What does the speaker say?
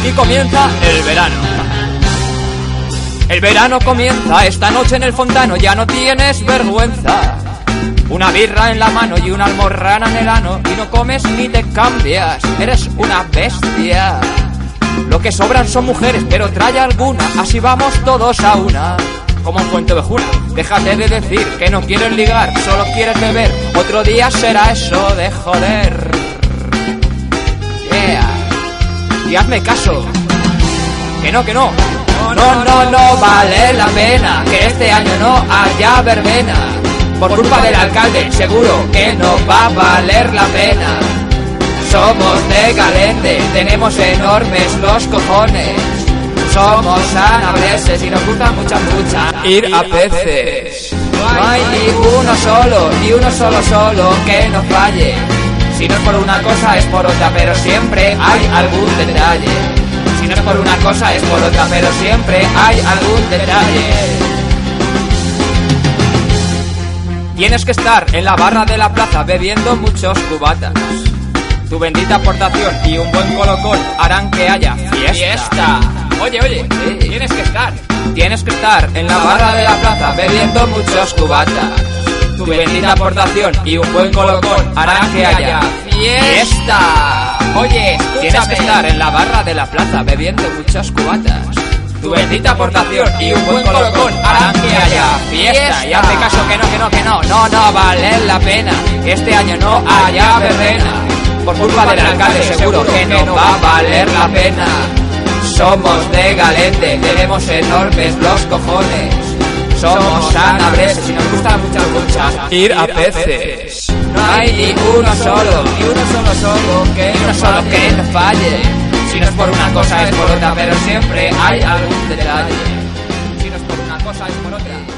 aquí comienza el verano. El verano comienza, esta noche en el fontano ya no tienes vergüenza. Una birra en la mano y una almorrana en el ano y no comes ni te cambias, eres una bestia. Lo que sobran son mujeres, pero trae alguna, así vamos todos a una. Como en Fuente Vejuna, déjate de decir que no quieres ligar, solo quieres beber. Otro día será eso de joder. Y hazme caso. Que no, que no. No, no, no vale la pena que este año no haya verbena. Por culpa del alcalde, seguro que no va a valer la pena. Somos de Galende, tenemos enormes los cojones. Somos sanabreses y nos gusta mucha mucha ir a peces. No hay ni uno solo, ni uno solo solo que nos falle. Si no es por una cosa es por otra, pero siempre hay algún detalle. Si no es por una cosa es por otra, pero siempre hay algún detalle. Tienes que estar en la barra de la plaza bebiendo muchos cubatas. Tu bendita aportación y un buen colocón harán que haya fiesta. Oye, oye, tienes que estar. Tienes que estar en la barra de la plaza bebiendo muchos cubatas. Tu bendita aportación y un buen colocón harán que haya fiesta. Oye, tienes que estar en la barra de la plaza bebiendo muchas cubatas. Tu bendita aportación y un buen colocón harán que haya fiesta. Y hazme caso que no, que no, que no, no, no vale la pena. Que este año no haya verbena. Por culpa del alcalde seguro que no va a valer la pena. Somos de Galete, tenemos enormes los cojones. Somos sanabreses y ir a peces. No hay ni uno solo, ni uno solo solo que no solo que nos falle. Si no es por una cosa es por otra, pero siempre hay algún detalle. Si no es por una cosa es por otra.